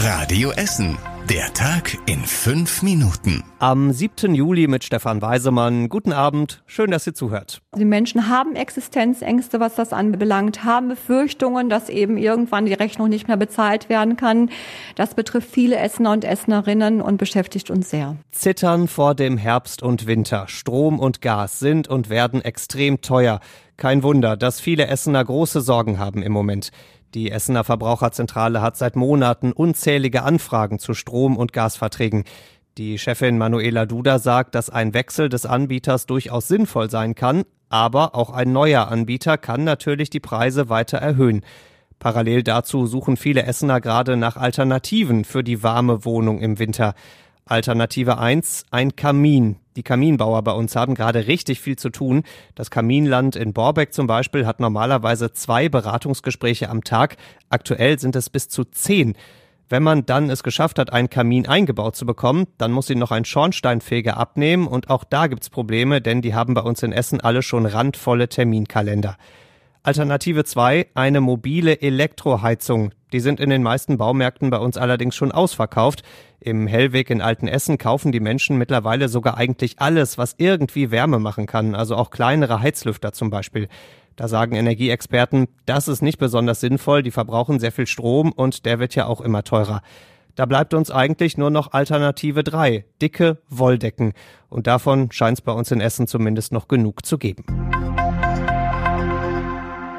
Radio Essen. Der Tag in fünf Minuten. Am 7. Juli mit Stefan Weisemann. Guten Abend. Schön, dass ihr zuhört. Die Menschen haben Existenzängste, was das anbelangt, haben Befürchtungen, dass eben irgendwann die Rechnung nicht mehr bezahlt werden kann. Das betrifft viele Essener und Essenerinnen und beschäftigt uns sehr. Zittern vor dem Herbst und Winter. Strom und Gas sind und werden extrem teuer. Kein Wunder, dass viele Essener große Sorgen haben im Moment. Die Essener Verbraucherzentrale hat seit Monaten unzählige Anfragen zu Strom- und Gasverträgen. Die Chefin Manuela Duda sagt, dass ein Wechsel des Anbieters durchaus sinnvoll sein kann, aber auch ein neuer Anbieter kann natürlich die Preise weiter erhöhen. Parallel dazu suchen viele Essener gerade nach Alternativen für die warme Wohnung im Winter. Alternative 1, ein Kamin. Die Kaminbauer bei uns haben gerade richtig viel zu tun. Das Kaminland in Borbeck zum Beispiel hat normalerweise zwei Beratungsgespräche am Tag. Aktuell sind es bis zu zehn. Wenn man dann es geschafft hat, einen Kamin eingebaut zu bekommen, dann muss sie noch ein Schornsteinfeger abnehmen und auch da gibt's Probleme, denn die haben bei uns in Essen alle schon randvolle Terminkalender. Alternative 2, eine mobile Elektroheizung. Die sind in den meisten Baumärkten bei uns allerdings schon ausverkauft. Im Hellweg in Altenessen kaufen die Menschen mittlerweile sogar eigentlich alles, was irgendwie Wärme machen kann, also auch kleinere Heizlüfter zum Beispiel. Da sagen Energieexperten, das ist nicht besonders sinnvoll, die verbrauchen sehr viel Strom und der wird ja auch immer teurer. Da bleibt uns eigentlich nur noch Alternative 3, dicke Wolldecken. Und davon scheint es bei uns in Essen zumindest noch genug zu geben.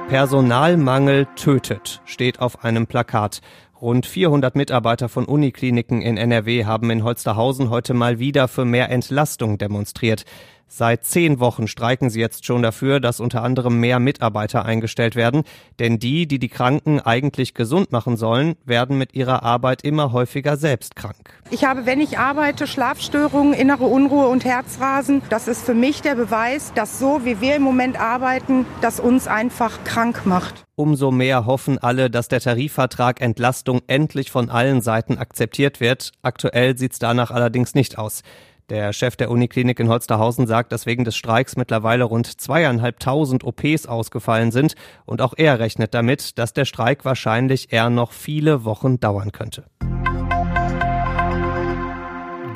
Personalmangel tötet, steht auf einem Plakat. Rund 400 Mitarbeiter von Unikliniken in NRW haben in Holsterhausen heute mal wieder für mehr Entlastung demonstriert. Seit zehn Wochen streiken sie jetzt schon dafür, dass unter anderem mehr Mitarbeiter eingestellt werden, denn die, die die Kranken eigentlich gesund machen sollen, werden mit ihrer Arbeit immer häufiger selbst krank. Ich habe, wenn ich arbeite, Schlafstörungen, innere Unruhe und Herzrasen. Das ist für mich der Beweis, dass so wie wir im Moment arbeiten, das uns einfach krank macht. Umso mehr hoffen alle, dass der Tarifvertrag Entlastung endlich von allen Seiten akzeptiert wird. Aktuell sieht's danach allerdings nicht aus. Der Chef der Uniklinik in Holsterhausen sagt, dass wegen des Streiks mittlerweile rund zweieinhalbtausend OPs ausgefallen sind und auch er rechnet damit, dass der Streik wahrscheinlich eher noch viele Wochen dauern könnte.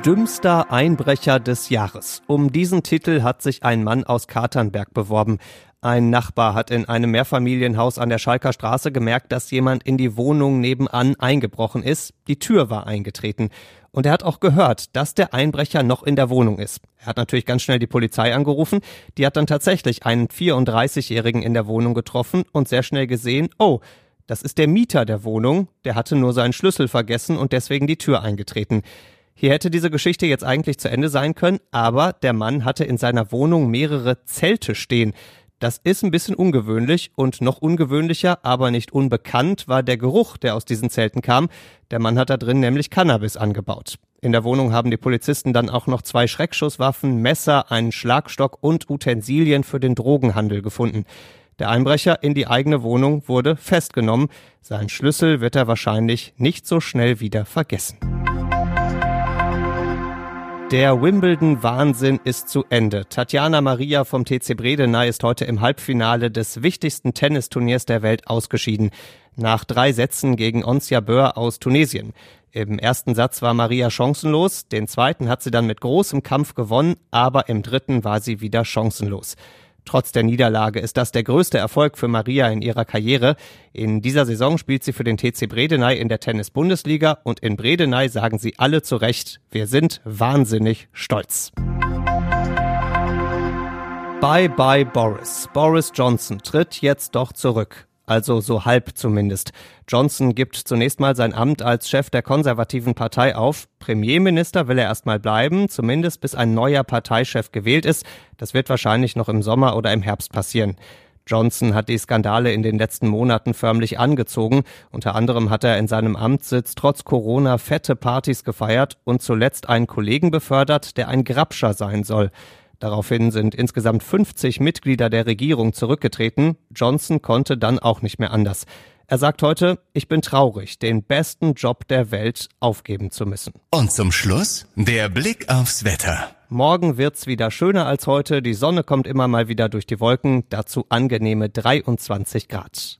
Dümmster Einbrecher des Jahres. Um diesen Titel hat sich ein Mann aus Katernberg beworben. Ein Nachbar hat in einem Mehrfamilienhaus an der Schalker Straße gemerkt, dass jemand in die Wohnung nebenan eingebrochen ist. Die Tür war eingetreten. Und er hat auch gehört, dass der Einbrecher noch in der Wohnung ist. Er hat natürlich ganz schnell die Polizei angerufen. Die hat dann tatsächlich einen 34-Jährigen in der Wohnung getroffen und sehr schnell gesehen, oh, das ist der Mieter der Wohnung. Der hatte nur seinen Schlüssel vergessen und deswegen die Tür eingetreten. Hier hätte diese Geschichte jetzt eigentlich zu Ende sein können, aber der Mann hatte in seiner Wohnung mehrere Zelte stehen. Das ist ein bisschen ungewöhnlich und noch ungewöhnlicher, aber nicht unbekannt war der Geruch, der aus diesen Zelten kam. Der Mann hat da drin nämlich Cannabis angebaut. In der Wohnung haben die Polizisten dann auch noch zwei Schreckschusswaffen, Messer, einen Schlagstock und Utensilien für den Drogenhandel gefunden. Der Einbrecher in die eigene Wohnung wurde festgenommen. Sein Schlüssel wird er wahrscheinlich nicht so schnell wieder vergessen. Der Wimbledon-Wahnsinn ist zu Ende. Tatjana Maria vom TC Bredeney ist heute im Halbfinale des wichtigsten Tennisturniers der Welt ausgeschieden. Nach drei Sätzen gegen Oncia Böhr aus Tunesien. Im ersten Satz war Maria chancenlos, den zweiten hat sie dann mit großem Kampf gewonnen, aber im dritten war sie wieder chancenlos. Trotz der Niederlage ist das der größte Erfolg für Maria in ihrer Karriere. In dieser Saison spielt sie für den TC Bredeney in der Tennis-Bundesliga und in Bredeney sagen sie alle zu Recht, wir sind wahnsinnig stolz. Bye bye Boris. Boris Johnson tritt jetzt doch zurück also so halb zumindest. Johnson gibt zunächst mal sein Amt als Chef der konservativen Partei auf. Premierminister will er erstmal bleiben, zumindest bis ein neuer Parteichef gewählt ist. Das wird wahrscheinlich noch im Sommer oder im Herbst passieren. Johnson hat die Skandale in den letzten Monaten förmlich angezogen. Unter anderem hat er in seinem Amtssitz trotz Corona fette Partys gefeiert und zuletzt einen Kollegen befördert, der ein Grabscher sein soll. Daraufhin sind insgesamt 50 Mitglieder der Regierung zurückgetreten. Johnson konnte dann auch nicht mehr anders. Er sagt heute, ich bin traurig, den besten Job der Welt aufgeben zu müssen. Und zum Schluss der Blick aufs Wetter. Morgen wird's wieder schöner als heute. Die Sonne kommt immer mal wieder durch die Wolken. Dazu angenehme 23 Grad.